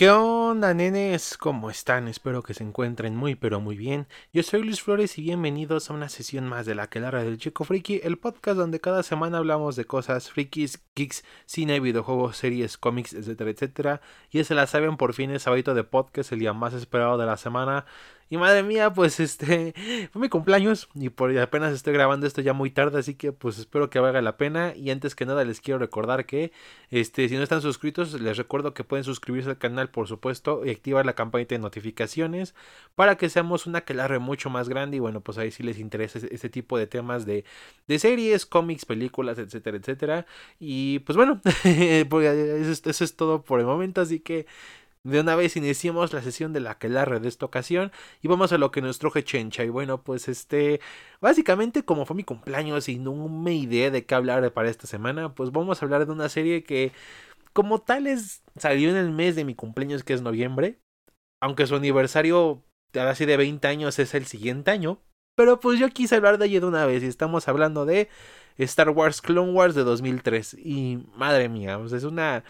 ¿Qué onda, nenes? ¿Cómo están? Espero que se encuentren muy pero muy bien. Yo soy Luis Flores y bienvenidos a una sesión más de la Quelara del Chico Friki, el podcast donde cada semana hablamos de cosas frikis, geeks, cine, videojuegos, series, cómics, etcétera, etcétera. Y se la saben, por fin sábado de podcast, el día más esperado de la semana. Y madre mía, pues este fue mi cumpleaños y por apenas estoy grabando esto ya muy tarde, así que pues espero que valga la pena y antes que nada les quiero recordar que este si no están suscritos, les recuerdo que pueden suscribirse al canal, por supuesto, y activar la campanita de notificaciones para que seamos una quelarre mucho más grande y bueno, pues ahí sí les interesa este tipo de temas de de series, cómics, películas, etcétera, etcétera. Y pues bueno, pues, eso es todo por el momento, así que de una vez iniciamos la sesión de la quelarre de esta ocasión y vamos a lo que nos truje Chencha. Y bueno, pues este, básicamente como fue mi cumpleaños y no me idea de qué hablar para esta semana, pues vamos a hablar de una serie que como tal es, salió en el mes de mi cumpleaños que es noviembre, aunque su aniversario así de 20 años es el siguiente año, pero pues yo quise hablar de ella de una vez y estamos hablando de Star Wars Clone Wars de 2003 y madre mía, pues es una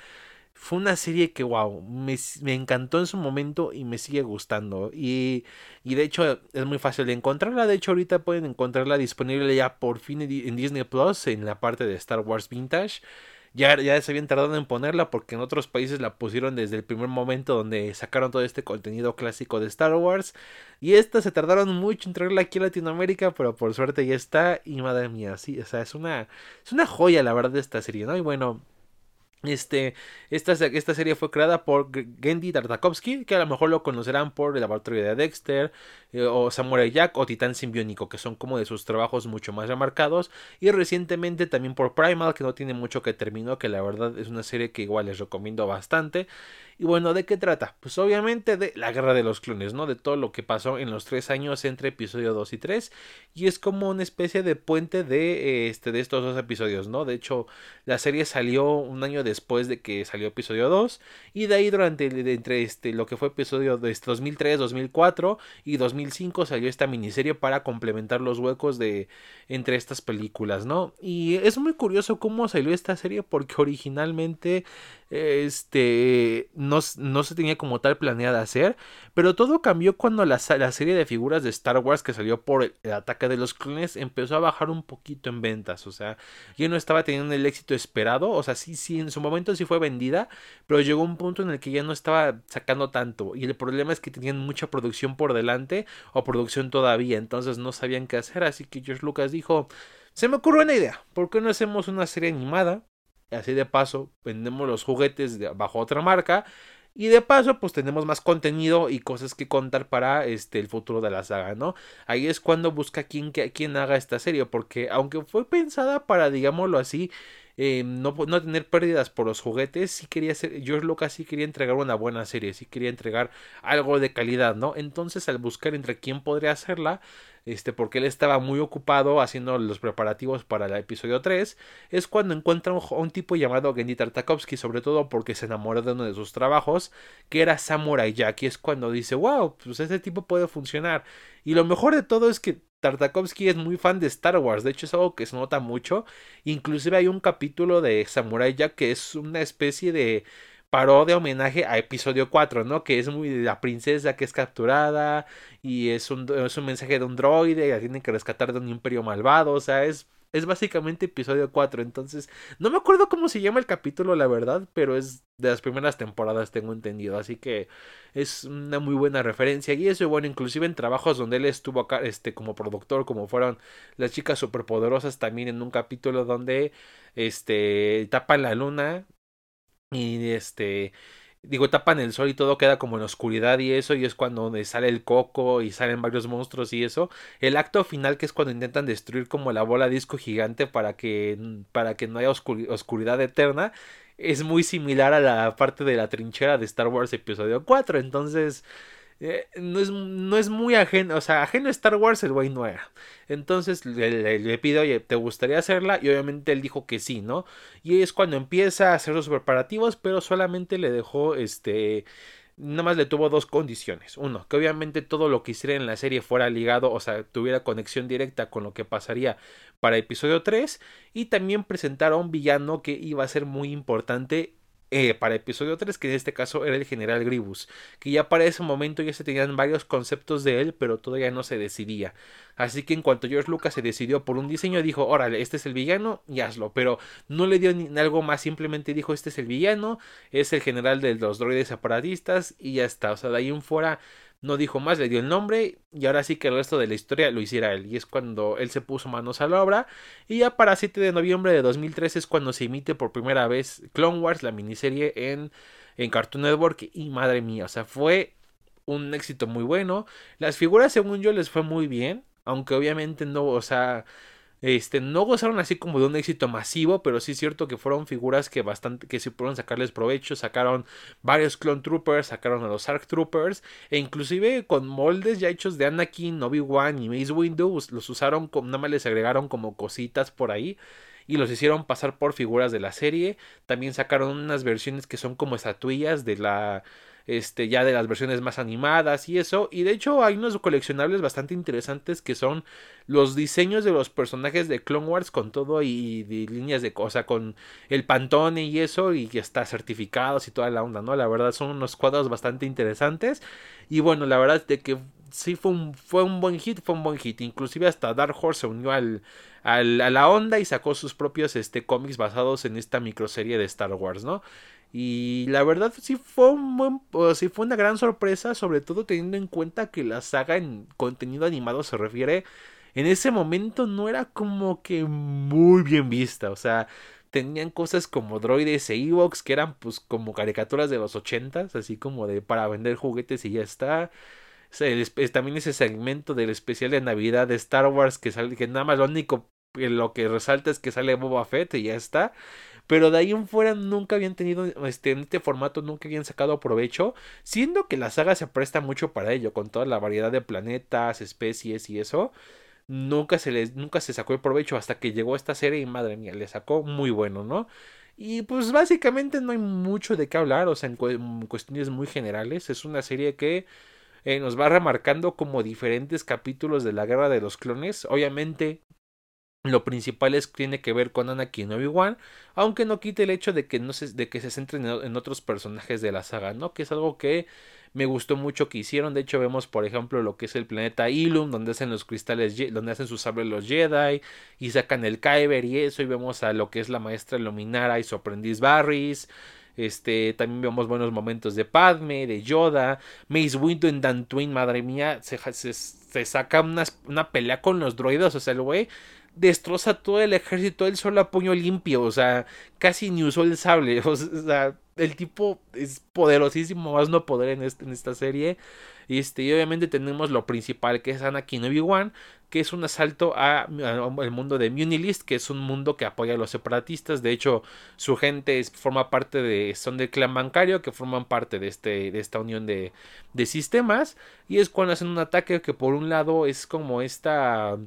fue una serie que, wow, me, me, encantó en su momento y me sigue gustando. Y, y, de hecho es muy fácil de encontrarla. De hecho, ahorita pueden encontrarla disponible ya por fin en Disney Plus en la parte de Star Wars Vintage. Ya, ya se habían tardado en ponerla porque en otros países la pusieron desde el primer momento donde sacaron todo este contenido clásico de Star Wars. Y esta se tardaron mucho en traerla aquí a Latinoamérica, pero por suerte ya está. Y madre mía, sí, o sea, es una, es una joya la verdad de esta serie, ¿no? Y bueno, este, esta, esta, serie fue creada por Gendy Tartakovsky, que a lo mejor lo conocerán por el laboratorio de Dexter, eh, o Samurai Jack, o Titán Simbiónico, que son como de sus trabajos mucho más remarcados. Y recientemente también por Primal, que no tiene mucho que terminó, que la verdad es una serie que igual les recomiendo bastante. Y bueno, ¿de qué trata? Pues obviamente de la guerra de los clones, ¿no? De todo lo que pasó en los tres años entre episodio 2 y 3. Y es como una especie de puente de, este, de estos dos episodios, ¿no? De hecho, la serie salió un año después de que salió episodio 2. Y de ahí durante entre este, lo que fue episodio de 2003, 2004 y 2005 salió esta miniserie para complementar los huecos de entre estas películas, ¿no? Y es muy curioso cómo salió esta serie porque originalmente este no, se tenía como tal planeada hacer, pero todo cambió cuando la, la, serie de figuras de Star Wars que salió por el, ataque de los clones empezó a bajar un poquito en ventas, o sea, ya no estaba teniendo el éxito esperado, o sea, sí, sí, en su momento sí fue vendida, pero llegó un punto en el que ya no estaba sacando tanto, y el problema es que tenían mucha producción por delante o producción todavía, entonces no sabían qué hacer, así que George Lucas dijo, se me ocurrió una idea, ¿por qué no hacemos una serie animada? Así de paso vendemos los juguetes bajo otra marca y de paso pues tenemos más contenido y cosas que contar para este el futuro de la saga no ahí es cuando busca quien quien haga esta serie porque aunque fue pensada para digámoslo así eh, no, no, tener pérdidas por los juguetes, sí quería hacer, George Lucas sí quería entregar una buena serie, sí quería entregar algo de calidad, ¿no? Entonces al buscar entre quién podría hacerla, este, porque él estaba muy ocupado haciendo los preparativos para el episodio 3, es cuando encuentra un, un tipo llamado Gendy Tartakovsky, sobre todo porque se enamoró de uno de sus trabajos, que era Samurai Jack, y es cuando dice, wow, pues este tipo puede funcionar. Y lo mejor de todo es que Tartakovsky es muy fan de Star Wars, de hecho es algo que se nota mucho, inclusive hay un capítulo de Samurai Jack que es una especie de parodia homenaje a episodio 4, ¿no? Que es muy de la princesa que es capturada y es un, mensaje de un droide la tienen que rescatar de un imperio malvado, o sea, es es básicamente episodio 4. Entonces, no me acuerdo cómo se llama el capítulo, la verdad, pero es de las primeras temporadas, tengo entendido. Así que es una muy buena referencia. Y eso, bueno, inclusive en trabajos donde él estuvo acá, este, como productor, como fueron las chicas superpoderosas, también en un capítulo donde, este, tapan la luna. Y este digo, tapan el sol y todo queda como en oscuridad y eso, y es cuando sale el coco y salen varios monstruos y eso. El acto final, que es cuando intentan destruir como la bola disco gigante para que, para que no haya oscuridad eterna, es muy similar a la parte de la trinchera de Star Wars episodio 4. Entonces, eh, no, es, no es muy ajeno, o sea, ajeno a Star Wars el güey no era. Entonces le, le, pido, oye, ¿te gustaría hacerla? Y obviamente él dijo que sí, ¿no? Y es cuando empieza a hacer los preparativos, pero solamente le dejó este nada más le tuvo dos condiciones. Uno, que obviamente todo lo que hiciera en la serie fuera ligado, o sea, tuviera conexión directa con lo que pasaría para episodio 3. Y también presentar a un villano que iba a ser muy importante eh, para episodio 3, que en este caso era el general Gribus, que ya para ese momento ya se tenían varios conceptos de él, pero todavía no se decidía. Así que en cuanto George Lucas se decidió por un diseño, dijo, órale, este es el villano y hazlo, pero no le dio ni algo más, simplemente dijo, este es el villano, es el general de los droides separatistas y ya está, o sea, de ahí en fuera no dijo más, le dio el nombre y ahora sí que el resto de la historia lo hiciera él. Y es cuando él se puso manos a la obra. Y ya para 7 de noviembre de 2013 es cuando se emite por primera vez Clone Wars, la miniserie en, en Cartoon Network. Y madre mía, o sea, fue un éxito muy bueno. Las figuras, según yo, les fue muy bien. Aunque obviamente no, o sea, este, no gozaron así como de un éxito masivo, pero sí es cierto que fueron figuras que bastante, que se pudieron sacarles provecho, sacaron varios Clone Troopers, sacaron a los Arc Troopers, e inclusive con moldes ya hechos de Anakin, Obi-Wan y Mace Windu, los usaron, como, nada más les agregaron como cositas por ahí y los hicieron pasar por figuras de la serie. También sacaron unas versiones que son como estatuillas de la este, ya de las versiones más animadas y eso. Y de hecho hay unos coleccionables bastante interesantes que son los diseños de los personajes de Clone Wars con todo y, líneas de cosa, con el pantone y eso, y que está certificados y toda la onda, ¿no? La verdad son unos cuadros bastante interesantes. Y bueno, la verdad de que sí fue un, fue un buen hit, fue un buen hit. Inclusive hasta Dark Horse se unió al, a la onda y sacó sus propios este, cómics basados en esta microserie de Star Wars, ¿no? Y la verdad sí fue un buen, sí fue una gran sorpresa, sobre todo teniendo en cuenta que la saga en contenido animado se refiere, en ese momento no era como que muy bien vista, o sea, tenían cosas como droides e Evox que eran pues como caricaturas de los ochentas, así como de para vender juguetes y ya está. también ese segmento del especial de Navidad de Star Wars que sale, que nada más lo único lo que resalta es que sale Boba Fett y ya está. Pero de ahí en fuera nunca habían tenido, este, en este formato nunca habían sacado provecho, siendo que la saga se presta mucho para ello, con toda la variedad de planetas, especies y eso. Nunca se les, nunca se sacó el provecho hasta que llegó esta serie y madre mía, le sacó muy bueno, ¿no? Y pues básicamente no hay mucho de qué hablar, o sea, en, cuestiones muy generales. Es una serie que eh, nos va remarcando como diferentes capítulos de la guerra de los clones. Obviamente lo principal es tiene que ver con Anakin Obi-Wan, aunque no quite el hecho de que no se, de que se centren en, otros personajes de la saga, ¿no? Que es algo que me gustó mucho que hicieron. De hecho, vemos, por ejemplo, lo que es el planeta Ilum, donde hacen los cristales, donde hacen sus sables los Jedi, y sacan el Kyber y eso, y vemos a lo que es la maestra Luminara y su aprendiz Barris. Este, también vemos buenos momentos de Padme, de Yoda, Mace Windu en Dantooine, madre mía, se, se, saca una, una pelea con los droides, o sea, el güey destroza todo el ejército él solo a puño limpio, o sea, casi ni usó el sable, o sea, el tipo es poderosísimo, más no poder en, este, en esta serie. Este, y obviamente tenemos lo principal que es Anakin Obi-Wan, que es un asalto al mundo de Munilist, que es un mundo que apoya a los separatistas. De hecho, su gente forma parte de, son del clan bancario, que forman parte de, este, de esta unión de, de sistemas. Y es cuando hacen un ataque que por un lado es como esta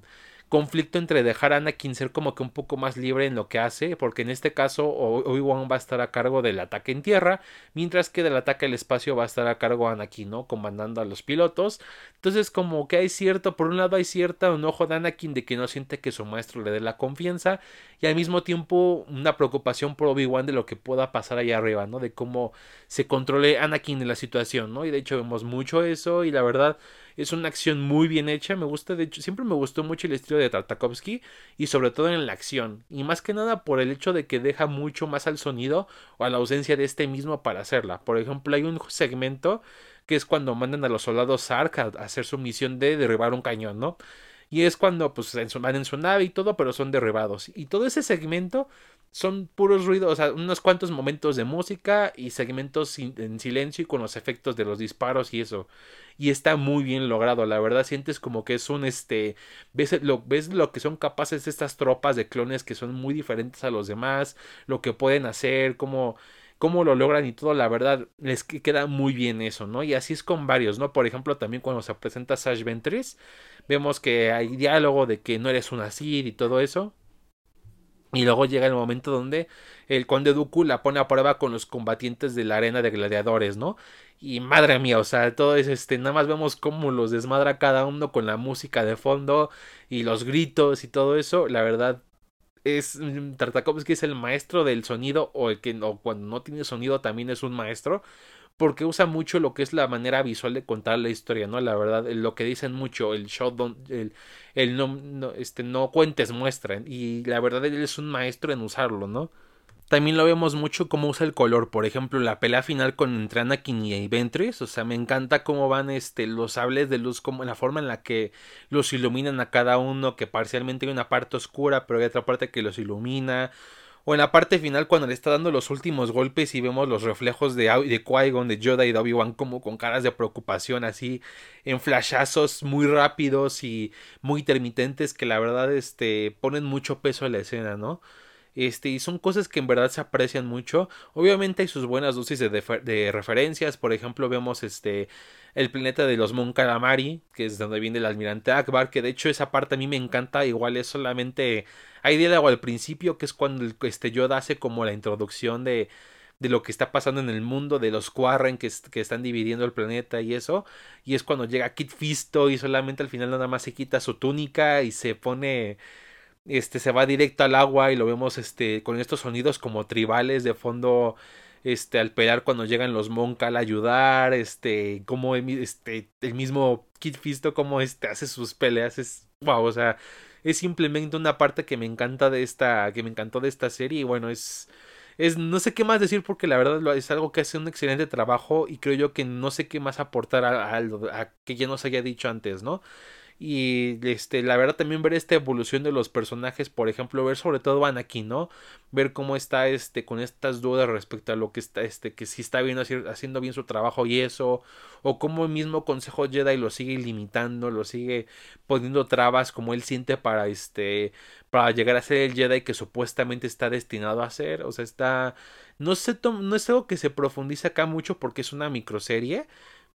conflicto entre dejar a Anakin ser como que un poco más libre en lo que hace, porque en este caso Obi-Wan va a estar a cargo del ataque en tierra, mientras que del ataque al espacio va a estar a cargo Anakin, ¿no? Comandando a los pilotos. Entonces como que hay cierto, por un lado hay cierto enojo de Anakin de que no siente que su maestro le dé la confianza y al mismo tiempo una preocupación por Obi-Wan de lo que pueda pasar allá arriba, ¿no? De cómo se controle Anakin en la situación, ¿no? Y de hecho vemos mucho eso y la verdad es una acción muy bien hecha. Me gusta, de hecho, siempre me gustó mucho el estilo de Tartakovsky y sobre todo en la acción. Y más que nada por el hecho de que deja mucho más al sonido o a la ausencia de este mismo para hacerla. Por ejemplo, hay un segmento que es cuando mandan a los soldados Sark a, hacer su misión de derribar un cañón, ¿no? Y es cuando pues van en su nave y todo, pero son derribados. Y todo ese segmento son puros ruidos, o sea, unos cuantos momentos de música y segmentos en silencio y con los efectos de los disparos y eso. Y está muy bien logrado, la verdad sientes como que es un este ves lo ves lo que son capaces estas tropas de clones que son muy diferentes a los demás, lo que pueden hacer, cómo lo logran y todo, la verdad les queda muy bien eso, ¿no? Y así es con varios, ¿no? Por ejemplo, también cuando se presenta Sash Ventress, vemos que hay diálogo de que no eres un Asir y todo eso. Y luego llega el momento donde el conde Dooku la pone a prueba con los combatientes de la arena de gladiadores, ¿no? Y madre mía, o sea, todo es este, nada más vemos cómo los desmadra cada uno con la música de fondo y los gritos y todo eso. La verdad, es mm, Tartakovsky es el maestro del sonido o el que cuando no tiene sonido también es un maestro porque usa mucho lo que es la manera visual de contar la historia, ¿no? La verdad, lo que dicen mucho, el show el, no, no, este, no cuentes muestran, y la verdad él es un maestro en usarlo, ¿no? También lo vemos mucho cómo usa el color, por ejemplo, la pelea final con entre Anakin y Ventress, o sea, me encanta cómo van este los sables de luz, como la forma en la que los iluminan a cada uno, que parcialmente hay una parte oscura, pero hay otra parte que los ilumina, o en la parte final cuando le está dando los últimos golpes y vemos los reflejos de, de Qui-Gon, de Yoda y de Obi-Wan como con caras de preocupación así en flashazos muy rápidos y muy intermitentes que la verdad este ponen mucho peso a la escena, ¿no? Este, y son cosas que en verdad se aprecian mucho. Obviamente hay sus buenas dosis de, de referencias. Por ejemplo, vemos este el planeta de los Mon Calamari, que es donde viene el almirante Akbar, que de hecho esa parte a mí me encanta. Igual es solamente hay diálogo al principio, que es cuando este Yoda hace como la introducción de, de lo que está pasando en el mundo, de los Quarren que, que, están dividiendo el planeta y eso. Y es cuando llega Kit Fisto y solamente al final nada más se quita su túnica y se pone. Este se va directo al agua y lo vemos este con estos sonidos como tribales de fondo este al pelear cuando llegan los Moncal a ayudar, este como este el mismo Kit Fisto como este hace sus peleas es wow, o sea, es simplemente una parte que me encanta de esta, que me encantó de esta serie y bueno, es, es, no sé qué más decir porque la verdad es algo que hace un excelente trabajo y creo yo que no sé qué más aportar a, a, a que ya nos haya dicho antes, ¿no? Y este la verdad también ver esta evolución de los personajes por ejemplo ver sobre todo Anakin no ver cómo está este con estas dudas respecto a lo que está este que si está haciendo bien su trabajo y eso o cómo el mismo Consejo Jedi lo sigue limitando lo sigue poniendo trabas como él siente para este para llegar a ser el Jedi que supuestamente está destinado a ser. O sea está no no es algo que se profundiza acá mucho porque es una microserie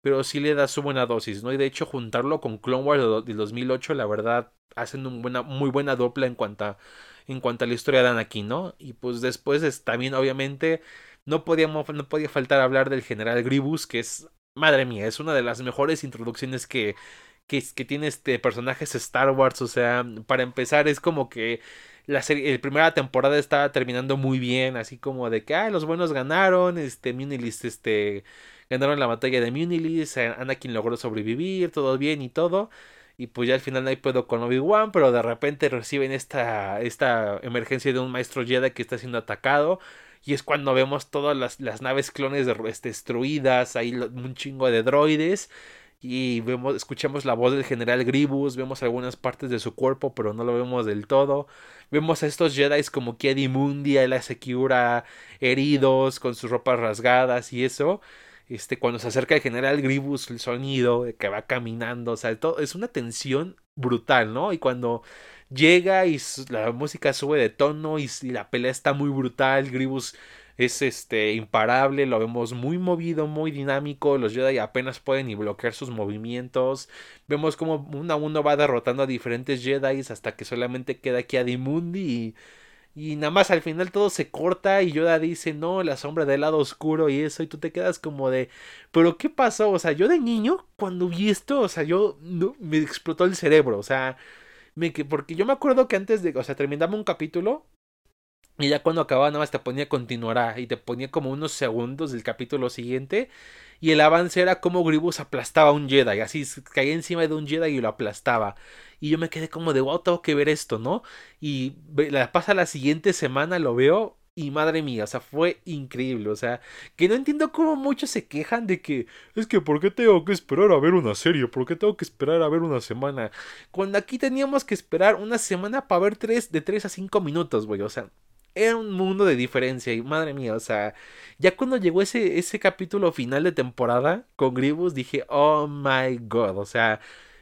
pero sí le da su buena dosis, ¿no? Y de hecho juntarlo con Clone Wars de 2008, la verdad, hacen una muy buena dupla en cuanto a, en cuanto a la historia de Anakin, ¿no? Y pues después también, obviamente, no, podíamos, no podía faltar hablar del general Grievous, que es, madre mía, es una de las mejores introducciones que, que, que tiene este personajes Star Wars, o sea, para empezar es como que la serie, la primera temporada estaba terminando muy bien, así como de que, ah, los buenos ganaron, este, Munilis, este ganaron la batalla de Munilis, Anakin logró sobrevivir, todo bien y todo. Y pues ya al final no hay pedo con Obi-Wan, pero de repente reciben esta, esta emergencia de un maestro Jedi que está siendo atacado. Y es cuando vemos todas las, las naves clones este, destruidas, hay un chingo de droides. Y vemos, escuchamos la voz del general Grievous, vemos algunas partes de su cuerpo, pero no lo vemos del todo. Vemos a estos Jedi como Kiedi Mundi, la Secura heridos, con sus ropas rasgadas y eso este, cuando se acerca el general Gribus, el sonido que va caminando, o sea, todo, es una tensión brutal, ¿no? Y cuando llega y la música sube de tono y, la pelea está muy brutal, Gribus es este imparable, lo vemos muy movido, muy dinámico, los Jedi apenas pueden ni bloquear sus movimientos, vemos como uno a uno va derrotando a diferentes Jedi hasta que solamente queda aquí a Dimundi y y nada más al final todo se corta y Yoda dice, no, la sombra del lado oscuro y eso, y tú te quedas como de, pero ¿qué pasó? O sea, yo de niño, cuando vi esto, o sea, yo no, me explotó el cerebro, o sea, porque yo me acuerdo que antes de, o sea, terminaba un capítulo y ya cuando acababa nada más te ponía continuará y te ponía como unos segundos del capítulo siguiente y el avance era como Gribus aplastaba a un Jedi, así caía encima de un Jedi y lo aplastaba. Y yo me quedé como de wow, tengo que ver esto, ¿no? Y la pasa la siguiente semana, lo veo y madre mía, o sea, fue increíble, o sea, que no entiendo cómo muchos se quejan de que es que ¿por qué tengo que esperar a ver una serie? ¿Por qué tengo que esperar a ver una semana? Cuando aquí teníamos que esperar una semana para ver tres, de 3 a 5 minutos, güey, o sea, era un mundo de diferencia y madre mía, o sea, ya cuando llegó ese, ese capítulo final de temporada con Gribus dije, oh my god, o sea,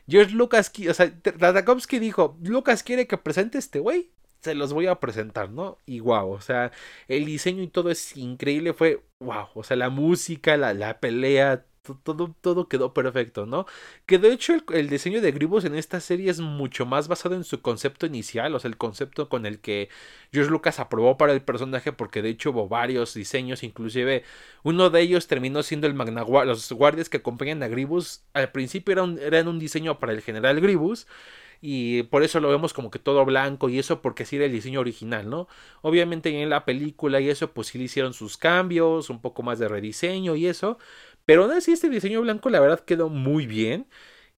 George Lucas, o sea, Tartakovsky dijo, Lucas quiere que presente este güey, se los voy a presentar, ¿no? Y wow, o sea, el diseño y todo es increíble, fue wow, o sea, la música, la, la pelea, todo, todo quedó perfecto, ¿no? Que de hecho el, diseño de Gribus en esta serie es mucho más basado en su concepto inicial, o sea, el concepto con el que George Lucas aprobó para el personaje, porque de hecho hubo varios diseños, inclusive uno de ellos terminó siendo el Magna los guardias que acompañan a Gribus, al principio eran, eran un diseño para el general Gribus, y por eso lo vemos como que todo blanco y eso porque así era el diseño original, ¿no? Obviamente en la película y eso pues sí le hicieron sus cambios, un poco más de rediseño y eso, pero aún así este diseño blanco la verdad quedó muy bien.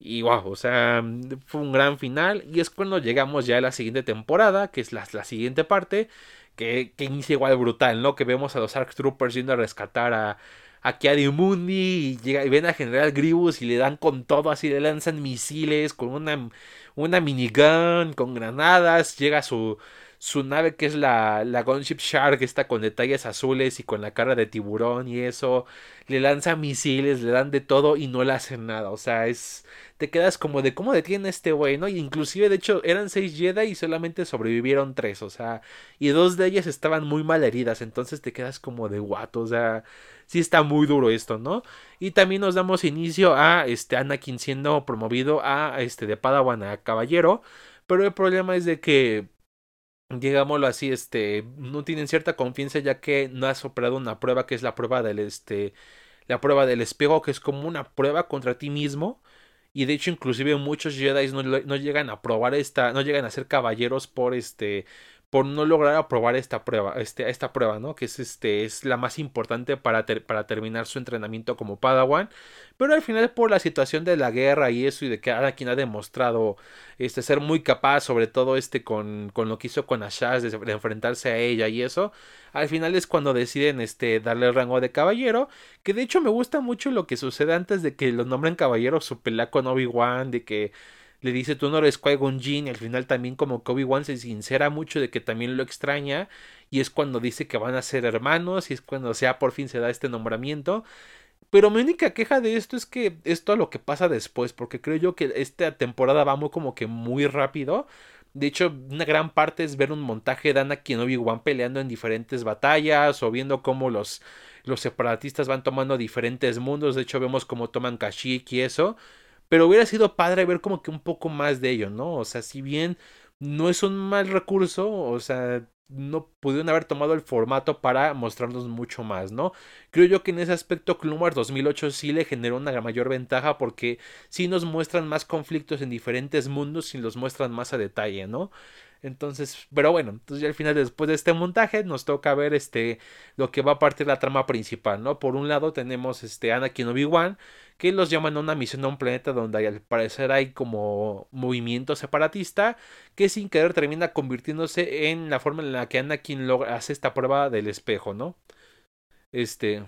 Y wow, o sea, fue un gran final. Y es cuando llegamos ya a la siguiente temporada, que es la, la siguiente parte, que, que, inicia igual brutal, ¿no? Que vemos a los Arc Troopers yendo a rescatar a, a Mundi y, llega, y ven a General Grievous y le dan con todo, así le lanzan misiles con una, una minigun, con granadas, llega su, su nave que es la, la Gunship Shark, está con detalles azules y con la cara de tiburón y eso, le lanza misiles, le dan de todo y no le hacen nada, o sea, es, te quedas como de cómo detiene este güey, ¿no? Y inclusive, de hecho, eran seis Jedi y solamente sobrevivieron tres, o sea, y dos de ellas estaban muy mal heridas, entonces te quedas como de guato, o sea, sí está muy duro esto, ¿no? Y también nos damos inicio a este Anakin siendo promovido a este de Padawan a caballero, pero el problema es de que digámoslo así, este, no tienen cierta confianza ya que no ha superado una prueba que es la prueba del, este, la prueba del espejo, que es como una prueba contra ti mismo. Y de hecho, inclusive muchos Jedi no, no llegan a probar esta, no llegan a ser caballeros por este, por no lograr aprobar esta prueba, este, esta prueba, ¿no? Que es, este, es la más importante para, para terminar su entrenamiento como Padawan. Pero al final, por la situación de la guerra y eso, y de que quien ha demostrado este, ser muy capaz, sobre todo este con, con lo que hizo con Ashash, de, enfrentarse a ella y eso, al final es cuando deciden este, darle el rango de caballero. Que de hecho me gusta mucho lo que sucede antes de que lo nombren caballero, su pelea con Obi-Wan, de que le dice tú no eres Qui-Gon al final también como que Obi-Wan se sincera mucho de que también lo extraña y es cuando dice que van a ser hermanos y es cuando sea por fin se da este nombramiento. Pero mi única queja de esto es que esto es lo que pasa después, porque creo yo que esta temporada va muy como que muy rápido. De hecho, una gran parte es ver un montaje de Anakin Obi-Wan peleando en diferentes batallas o viendo cómo los, los separatistas van tomando diferentes mundos. De hecho, vemos cómo toman Kashyyyk y eso. Pero hubiera sido padre ver como que un poco más de ello, ¿no? O sea, si bien no es un mal recurso, o sea, no pudieron haber tomado el formato para mostrarnos mucho más, ¿no? Creo yo que en ese aspecto Wars 2008 sí le generó una mayor ventaja porque sí nos muestran más conflictos en diferentes mundos y los muestran más a detalle, ¿no? Entonces, pero bueno, entonces ya al final después de este montaje nos toca ver este lo que va a partir la trama principal, ¿no? Por un lado tenemos este Anakin Obi-Wan que los llaman a una misión a un planeta donde al parecer hay como movimiento separatista que sin querer termina convirtiéndose en la forma en la que Anakin logra, hace esta prueba del espejo, ¿no? Este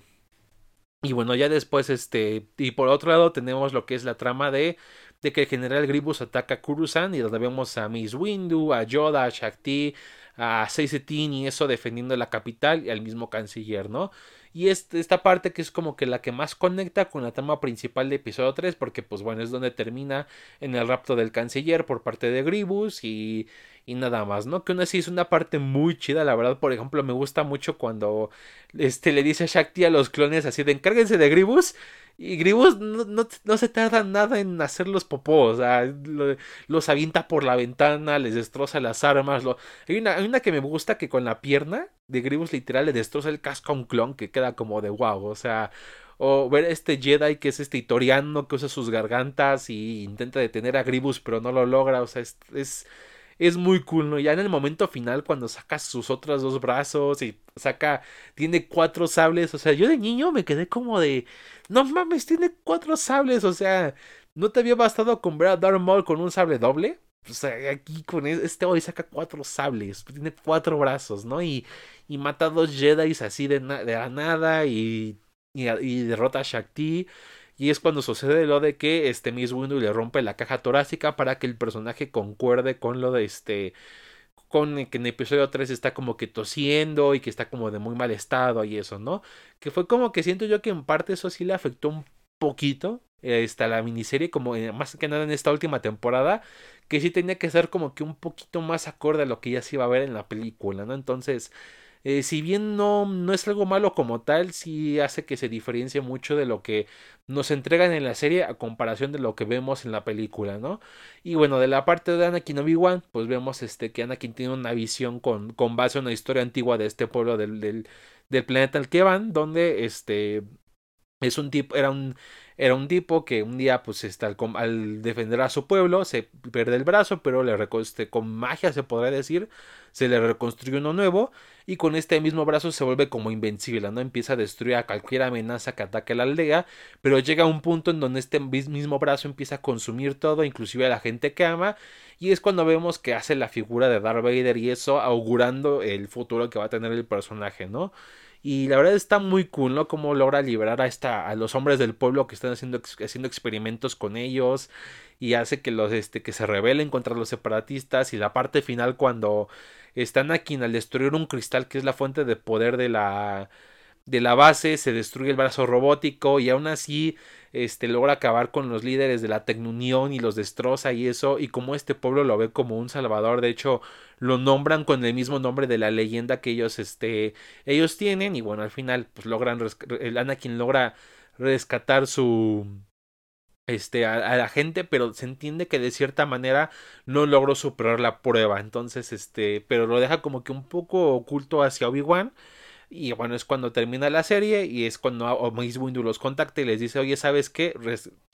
y bueno, ya después este y por otro lado tenemos lo que es la trama de de que el general Grievous ataca a Kurusan y donde vemos a Miss Windu, a Yoda, a Shakti, a Seisetin y eso defendiendo la capital y al mismo canciller, ¿no? Y esta parte que es como que la que más conecta con la trama principal de episodio 3, porque pues bueno, es donde termina en el rapto del canciller por parte de Gribus y, y nada más, ¿no? Que aún así es una parte muy chida, la verdad, por ejemplo, me gusta mucho cuando este le dice a Shakti a los clones así de encárguense de Gribus y Gribus no, no, se tarda nada en hacerlos popó, o sea, los avienta por la ventana, les destroza las armas. Hay, una, hay, una, que me gusta que con la pierna de Gribus literal le destroza el casco a un clon que queda como de wow, o sea, o ver este Jedi que es este Itoriano que usa sus gargantas y intenta detener a Gribus pero no lo logra, o sea, es es muy cool, ¿no? Ya en el momento final, cuando saca sus otros dos brazos y saca, tiene cuatro sables, o sea, yo de niño me quedé como de, no mames, tiene cuatro sables, o sea, ¿no te había bastado con ver a Darth Maul con un sable doble? O sea, aquí con este hoy saca cuatro sables, tiene cuatro brazos, ¿no? Y, y mata a dos Jedi así de, de la nada y, y, y derrota a Shakti. Y es cuando sucede lo de que este Miss Windu le rompe la caja torácica para que el personaje concuerde con lo de este. Con que en episodio 3 está como que tosiendo y que está como de muy mal estado y eso, ¿no? Que fue como que siento yo que en parte eso sí le afectó un poquito esta la miniserie como más que nada en esta última temporada que sí tenía que ser como que un poquito más acorde a lo que ya se iba a ver en la película no entonces eh, si bien no, no es algo malo como tal, sí hace que se diferencie mucho de lo que nos entregan en la serie a comparación de lo que vemos en la película, ¿no? Y bueno, de la parte de Anakin Obi-Wan, pues vemos este, que Anakin tiene una visión con, con base en una historia antigua de este pueblo del, del, del planeta al que van, donde este Es un tipo, era un, era un tipo que un día, pues, está, al, al, defender a su pueblo, se pierde el brazo, pero le este, con magia se podría decir, se le reconstruye uno nuevo y con este mismo brazo se vuelve como invencible, ¿no? Empieza a destruir a cualquier amenaza que ataque a la aldea, pero llega a un punto en donde este mismo brazo empieza a consumir todo, inclusive a la gente que ama, y es cuando vemos que hace la figura de Darth Vader y eso augurando el futuro que va a tener el personaje, ¿no? Y la verdad está muy cool, ¿no? Cómo logra liberar a, esta, a los hombres del pueblo que están haciendo, haciendo experimentos con ellos. Y hace que, los, este, que se rebelen contra los separatistas. Y la parte final cuando están aquí al destruir un cristal que es la fuente de poder de la, de la base. Se destruye el brazo robótico. Y aún así este, logra acabar con los líderes de la Tecnunión y los destroza y eso. Y como este pueblo lo ve como un salvador. De hecho lo nombran con el mismo nombre de la leyenda que ellos, este, ellos tienen y bueno, al final pues logran, el Anakin logra rescatar su, este, a, la gente, pero se entiende que de cierta manera no logró superar la prueba, entonces, este, pero lo deja como que un poco oculto hacia Obi-Wan. Y bueno, es cuando termina la serie y es cuando Mace Windu los contacta y les dice, oye, ¿sabes qué?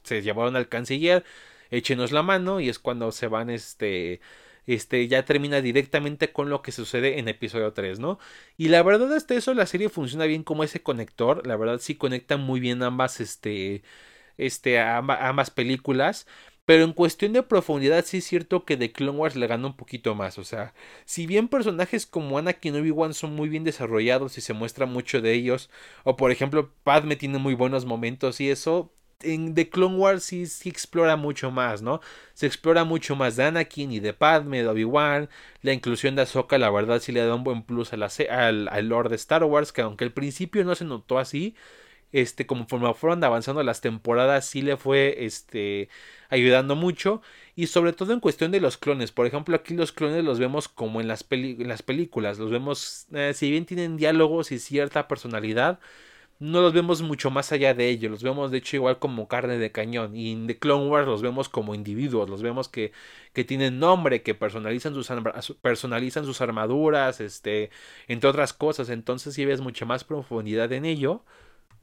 se llevaron al canciller, échenos la mano y es cuando se van, este, este, ya termina directamente con lo que sucede en episodio 3, ¿no? Y la verdad hasta eso la serie funciona bien como ese conector, la verdad sí conecta muy bien ambas, este, este, ambas películas. Pero en cuestión de profundidad sí es cierto que The Clone Wars le gana un poquito más. O sea, si bien personajes como Anakin y Obi-Wan son muy bien desarrollados y se muestra mucho de ellos, o por ejemplo Padme tiene muy buenos momentos y eso, en The Clone Wars sí, explora mucho más, ¿no? Se explora mucho más de Anakin y de Padme, de Obi-Wan. La inclusión de Ahsoka, la verdad, sí le da un buen plus al, al lore de Star Wars, que aunque al principio no se notó así, este, conforme fueron avanzando las temporadas, sí le fue, este, ayudando mucho. Y sobre todo en cuestión de los clones. Por ejemplo, aquí los clones los vemos como en las, en las películas. Los vemos, eh, si bien tienen diálogos y cierta personalidad, no los vemos mucho más allá de ello, los vemos de hecho igual como carne de cañón y en The Clone Wars los vemos como individuos, los vemos que, que tienen nombre, que personalizan sus, personalizan sus armaduras, este, entre otras cosas, entonces si ves mucha más profundidad en ello.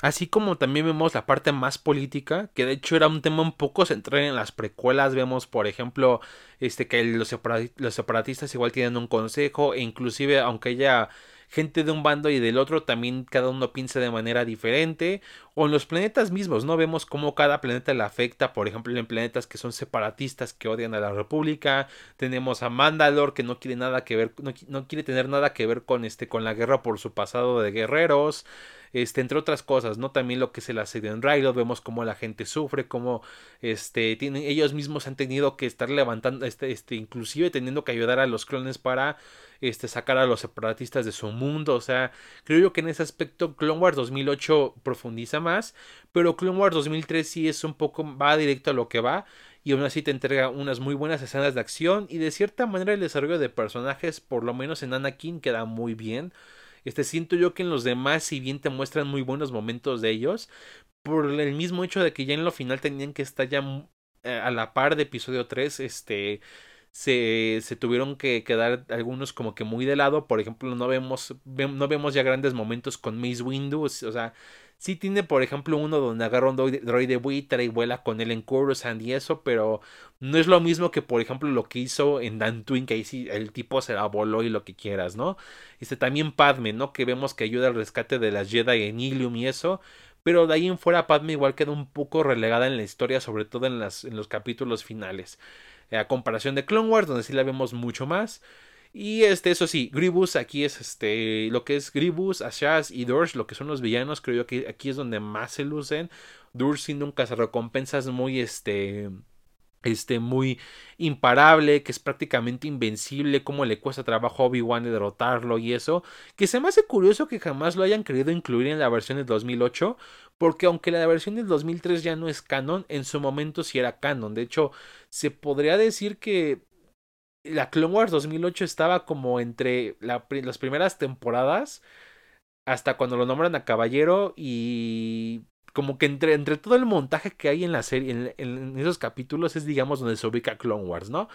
Así como también vemos la parte más política, que de hecho era un tema un poco central en las precuelas. Vemos, por ejemplo, este que los, separatistas igual tienen un consejo, e inclusive aunque ella gente de un bando y del otro también cada uno piensa de manera diferente o en los planetas mismos no vemos cómo cada planeta le afecta por ejemplo en planetas que son separatistas que odian a la república tenemos a Mandalor que no quiere nada que ver no, quiere tener nada que ver con este con la guerra por su pasado de guerreros este, entre otras cosas, ¿no? También lo que es el asedio en Rilo, vemos cómo la gente sufre, cómo este, tienen, ellos mismos han tenido que estar levantando, este, este, inclusive teniendo que ayudar a los clones para este, sacar a los separatistas de su mundo. O sea, creo yo que en ese aspecto Clone Wars 2008 profundiza más, pero Clone Wars 2003 sí es un poco, va directo a lo que va. Y aún así te entrega unas muy buenas escenas de acción. Y de cierta manera el desarrollo de personajes, por lo menos en Anakin, queda muy bien. Este siento yo que en los demás, si bien te muestran muy buenos momentos de ellos, por el mismo hecho de que ya en lo final tenían que estar ya eh, a la par de episodio 3, este se, se tuvieron que quedar algunos como que muy de lado. Por ejemplo, no vemos, no vemos ya grandes momentos con Mace Windu. O sea, sí tiene, por ejemplo, uno donde agarra un droide buitre y vuela con él en Coruscant y eso, pero no es lo mismo que, por ejemplo, lo que hizo en Dantooine, que ahí sí el tipo se la voló y lo que quieras, ¿no? Este también Padme, ¿no? Que vemos que ayuda al rescate de las Jedi en Ilium y eso. Pero de ahí en fuera Padme igual queda un poco relegada en la historia, sobre todo en, las, en los capítulos finales. Eh, a comparación de Clone Wars, donde sí la vemos mucho más. Y este, eso sí, Gribus aquí es este, lo que es Gribus, Ashaz y Dorsh, lo que son los villanos, creo yo que aquí es donde más se lucen. Dorsh siendo un recompensas muy este este muy imparable, que es prácticamente invencible, como le cuesta trabajo a Obi-Wan derrotarlo y eso, que se me hace curioso que jamás lo hayan querido incluir en la versión del 2008, porque aunque la versión del 2003 ya no es canon, en su momento sí era canon, de hecho, se podría decir que la Clone Wars 2008 estaba como entre las primeras temporadas, hasta cuando lo nombran a Caballero y como que entre, entre todo el montaje que hay en la serie, en, esos capítulos, es digamos donde se ubica Clone Wars, ¿no?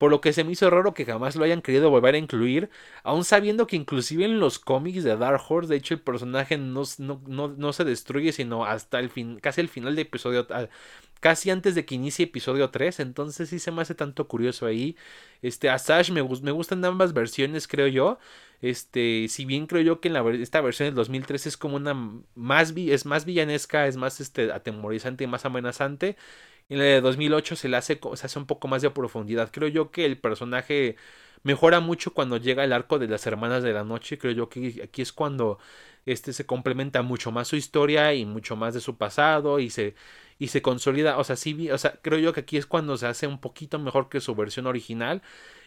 Por lo que se me hizo raro que jamás lo hayan querido volver a incluir, aún sabiendo que inclusive en los cómics de Dark Horse, de hecho el personaje no, no, se destruye, sino hasta el fin, casi el final de episodio, casi antes de que inicie episodio 3, entonces sí se me hace tanto curioso ahí. Este, Asash me, me gustan ambas versiones, creo yo. Este, si bien creo yo que en la, esta versión del 2003 es como una más, es más villanesca, es más este, atemorizante y más amenazante. En la de 2008 se le hace, un poco más de profundidad. Creo yo que el personaje mejora mucho cuando llega el arco de las hermanas de la noche. Creo yo que aquí es cuando este se complementa mucho más su historia y mucho más de su pasado y se y se consolida, o sea, sí, o sea, creo yo que aquí es cuando se hace un poquito mejor que su versión original.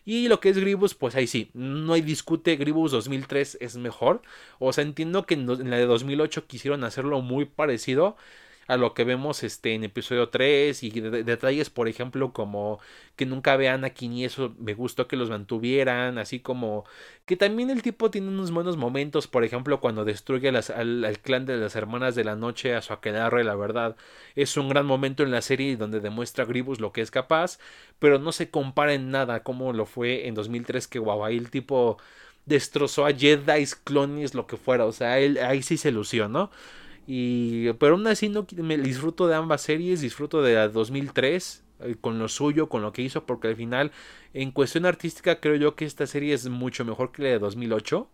Y lo que es Gribus, pues ahí sí, no hay discute, Gribus 2003 es mejor. O sea, entiendo que en la de 2008 quisieron hacerlo muy parecido a lo que vemos este en episodio 3 y detalles por ejemplo como que nunca vean a y eso me gustó que los mantuvieran así como que también el tipo tiene unos buenos momentos por ejemplo cuando destruye al, clan de las hermanas de la noche a su aquelarre la verdad es un gran momento en la serie donde demuestra a Gribus lo que es capaz pero no se compara en nada como lo fue en 2003 que guau ahí el tipo destrozó a Jedi, clones, lo que fuera, o sea, él ahí sí se lució, ¿no? Y, pero aún así no, me disfruto de ambas series, disfruto de la 2003 eh, con lo suyo, con lo que hizo, porque al final en cuestión artística creo yo que esta serie es mucho mejor que la de 2008.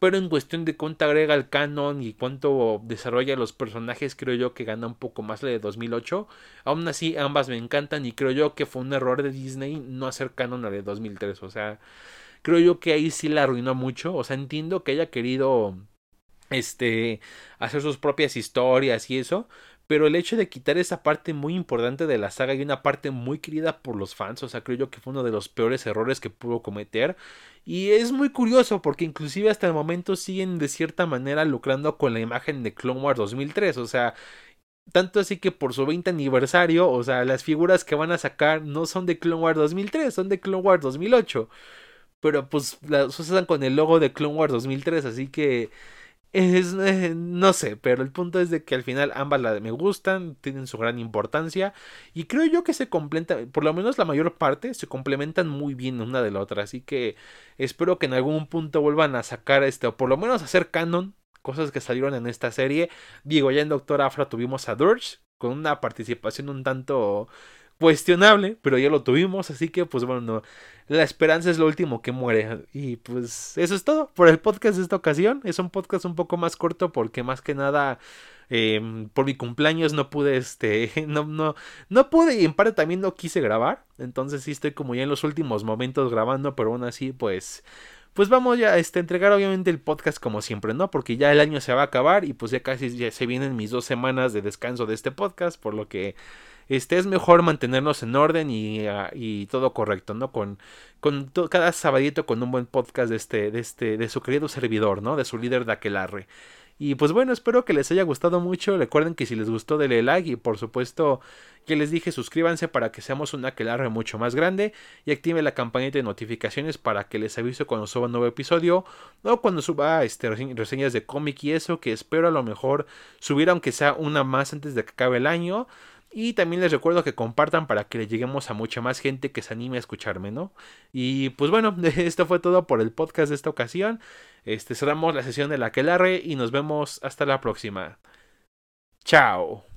Pero en cuestión de cuánto agrega al canon y cuánto desarrolla los personajes, creo yo que gana un poco más la de 2008. Aún así, ambas me encantan y creo yo que fue un error de Disney no hacer canon a la de 2003. O sea, creo yo que ahí sí la arruinó mucho. O sea, entiendo que haya querido este, hacer sus propias historias y eso, pero el hecho de quitar esa parte muy importante de la saga y una parte muy querida por los fans, o sea, creo yo que fue uno de los peores errores que pudo cometer. Y es muy curioso porque inclusive hasta el momento siguen de cierta manera lucrando con la imagen de Clone Wars 2003, o sea, tanto así que por su 20 aniversario, o sea, las figuras que van a sacar no son de Clone Wars 2003, son de Clone Wars 2008. Pero pues las usan con el logo de Clone Wars 2003, así que es, eh, no sé, pero el punto es de que al final ambas la, me gustan, tienen su gran importancia y creo yo que se complementan, por lo menos la mayor parte, se complementan muy bien una de la otra, así que espero que en algún punto vuelvan a sacar este, o por lo menos hacer canon, cosas que salieron en esta serie. Digo, ya en Doctor Afra tuvimos a Durge con una participación un tanto cuestionable, pero ya lo tuvimos, así que pues bueno, la esperanza es lo último que muere. Y pues eso es todo por el podcast de esta ocasión. Es un podcast un poco más corto porque más que nada em, por mi cumpleaños no pude, este, no, no, no pude y en parte también no quise grabar. Entonces sí estoy como ya en los últimos momentos grabando, pero aún así pues pues vamos ya a este, entregar obviamente el podcast como siempre, ¿no? Porque ya el año se va a acabar y pues ya casi ya se vienen mis dos semanas de descanso de este podcast, por lo que este es mejor mantenernos en orden y, ah, y todo correcto, ¿no? Con, con cada sabadito con un buen podcast de este, de este, de su querido servidor, ¿no? De su líder de Aquelarre. Y pues bueno, espero que les haya gustado mucho. Recuerden que si les gustó, denle like y por supuesto que les dije suscríbanse para que seamos un aquelarre mucho más grande y active la campanita de notificaciones para que les avise cuando suba un nuevo episodio o cuando suba este, reseñas de cómic y eso que espero a lo mejor subir aunque sea una más antes de que acabe el año. Y también les recuerdo que compartan para que le lleguemos a mucha más gente que se anime a escucharme, ¿no? Y pues bueno, esto fue todo por el podcast de esta ocasión. Este cerramos la sesión de la Quelarre y nos vemos hasta la próxima. Chao.